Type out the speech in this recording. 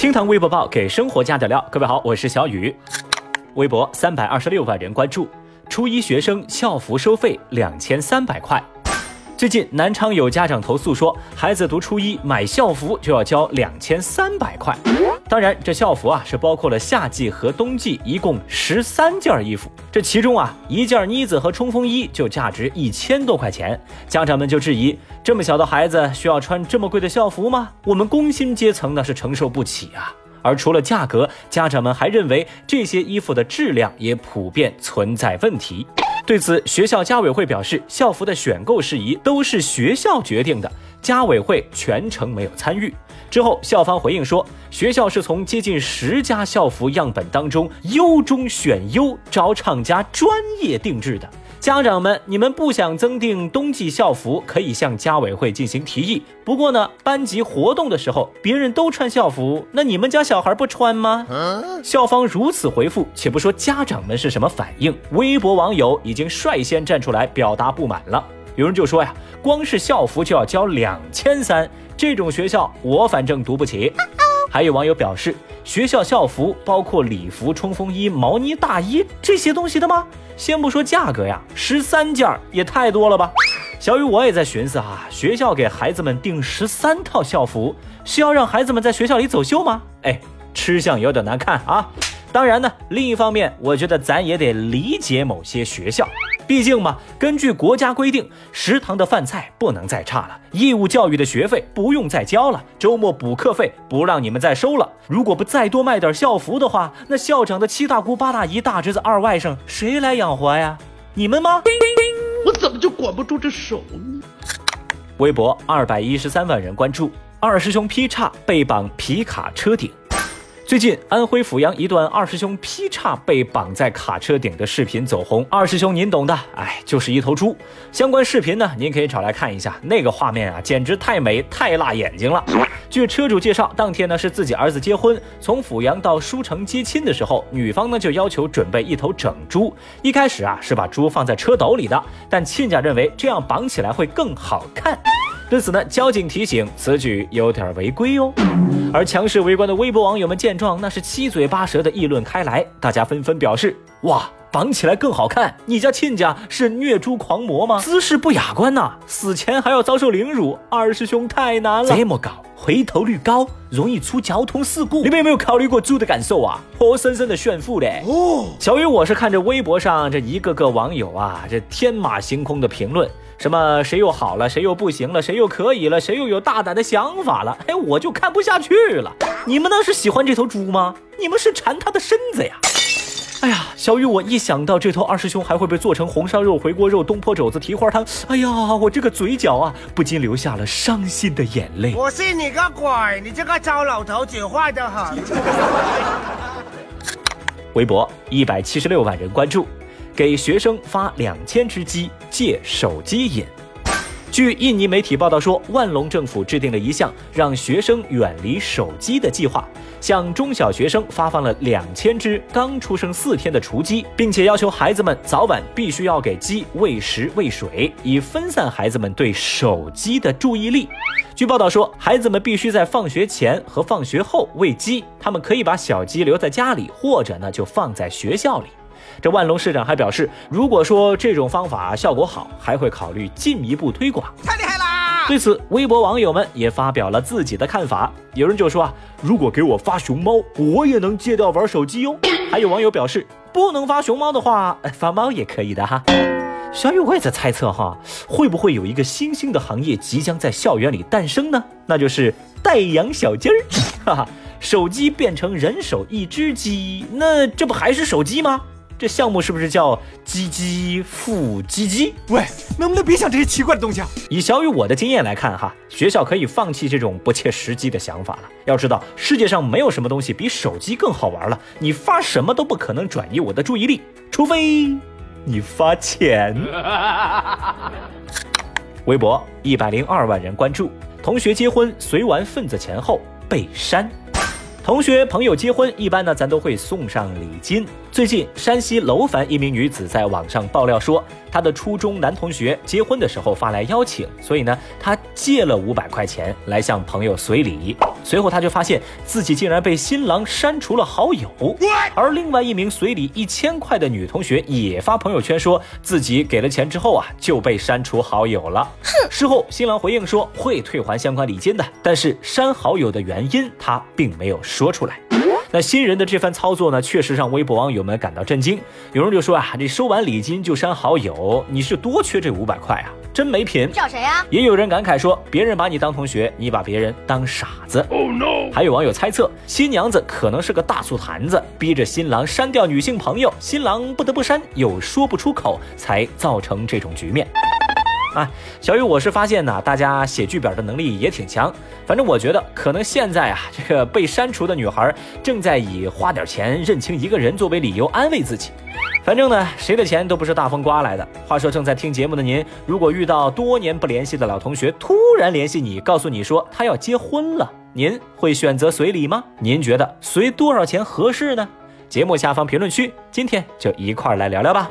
厅堂微博报给生活加点料。各位好，我是小雨。微博三百二十六万人关注，初一学生校服收费两千三百块。最近南昌有家长投诉说，孩子读初一买校服就要交两千三百块。当然，这校服啊是包括了夏季和冬季，一共十三件衣服。这其中啊，一件呢子和冲锋衣就价值一千多块钱。家长们就质疑：这么小的孩子需要穿这么贵的校服吗？我们工薪阶层那是承受不起啊！而除了价格，家长们还认为这些衣服的质量也普遍存在问题。对此，学校家委会表示，校服的选购事宜都是学校决定的，家委会全程没有参与。之后，校方回应说，学校是从接近十家校服样本当中优中选优，找厂家专业定制的。家长们，你们不想增订冬季校服，可以向家委会进行提议。不过呢，班级活动的时候，别人都穿校服，那你们家小孩不穿吗？校方如此回复，且不说家长们是什么反应，微博网友已经率先站出来表达不满了。有人就说呀，光是校服就要交两千三，这种学校我反正读不起。还有网友表示，学校校服包括礼服、冲锋衣、毛呢大衣这些东西的吗？先不说价格呀，十三件也太多了吧！小雨我也在寻思啊，学校给孩子们订十三套校服，是要让孩子们在学校里走秀吗？哎，吃相有点难看啊！当然呢，另一方面，我觉得咱也得理解某些学校。毕竟嘛，根据国家规定，食堂的饭菜不能再差了，义务教育的学费不用再交了，周末补课费不让你们再收了。如果不再多卖点校服的话，那校长的七大姑八大姨大侄子二外甥谁来养活呀？你们吗？我怎么就管不住这手呢？微博二百一十三万人关注，二师兄劈叉被绑皮卡车顶。最近，安徽阜阳一段二师兄劈叉被绑在卡车顶的视频走红。二师兄，您懂的，哎，就是一头猪。相关视频呢，您可以找来看一下。那个画面啊，简直太美，太辣眼睛了。据车主介绍，当天呢是自己儿子结婚，从阜阳到舒城接亲的时候，女方呢就要求准备一头整猪。一开始啊是把猪放在车斗里的，但亲家认为这样绑起来会更好看。对此呢，交警提醒此举有点违规哦。而强势围观的微博网友们见状，那是七嘴八舌的议论开来，大家纷纷表示：哇，绑起来更好看！你家亲家是虐猪狂魔吗？姿势不雅观呐，死前还要遭受凌辱，二师兄太难了。这么搞，回头率高，容易出交通事故。你们有没有考虑过猪的感受啊？活生生的炫富嘞！哦，小雨，我是看着微博上这一个个网友啊，这天马行空的评论。什么谁又好了，谁又不行了，谁又可以了，谁又有大胆的想法了？哎，我就看不下去了。你们那是喜欢这头猪吗？你们是馋它的身子呀！小雨，我一想到这头二师兄还会被做成红烧肉、回锅肉、东坡肘子、蹄花汤，哎呀，我这个嘴角啊，不禁流下了伤心的眼泪。我信你个鬼！你这个糟老头子坏得很。微博一百七十六万人关注。给学生发两千只鸡，借手机瘾。据印尼媒体报道说，万隆政府制定了一项让学生远离手机的计划，向中小学生发放了两千只刚出生四天的雏鸡，并且要求孩子们早晚必须要给鸡喂食喂水，以分散孩子们对手机的注意力。据报道说，孩子们必须在放学前和放学后喂鸡，他们可以把小鸡留在家里，或者呢就放在学校里。这万隆市长还表示，如果说这种方法效果好，还会考虑进一步推广。太厉害啦！对此，微博网友们也发表了自己的看法。有人就说啊，如果给我发熊猫，我也能戒掉玩手机哟。还有网友表示，不能发熊猫的话，发猫也可以的哈。小雨我也在猜测哈，会不会有一个新兴的行业即将在校园里诞生呢？那就是代养小鸡儿。哈哈，手机变成人手一只鸡，那这不还是手机吗？这项目是不是叫“鸡鸡复鸡鸡”？喂，能不能别想这些奇怪的东西啊？以小雨我的经验来看，哈，学校可以放弃这种不切实际的想法了。要知道，世界上没有什么东西比手机更好玩了。你发什么都不可能转移我的注意力，除非你发钱。微博一百零二万人关注，同学结婚随完份子钱后被删。同学朋友结婚，一般呢咱都会送上礼金。最近，山西娄烦一名女子在网上爆料说，他的初中男同学结婚的时候发来邀请，所以呢，他借了五百块钱来向朋友随礼。随后他就发现自己竟然被新郎删除了好友，而另外一名随礼一千块的女同学也发朋友圈说自己给了钱之后啊就被删除好友了。事后新郎回应说会退还相关礼金的，但是删好友的原因他并没有说出来。那新人的这番操作呢，确实让微博网友们感到震惊。有人就说啊，你收完礼金就删好友，你是多缺这五百块啊，真没品。找谁呀？也有人感慨说，别人把你当同学，你把别人当傻子。Oh no！还有网友猜测，新娘子可能是个大醋坛子，逼着新郎删掉女性朋友，新郎不得不删，又说不出口，才造成这种局面。啊，小雨，我是发现呢，大家写剧本的能力也挺强。反正我觉得，可能现在啊，这个被删除的女孩正在以花点钱认清一个人作为理由安慰自己。反正呢，谁的钱都不是大风刮来的。话说，正在听节目的您，如果遇到多年不联系的老同学突然联系你，告诉你说他要结婚了，您会选择随礼吗？您觉得随多少钱合适呢？节目下方评论区，今天就一块儿来聊聊吧。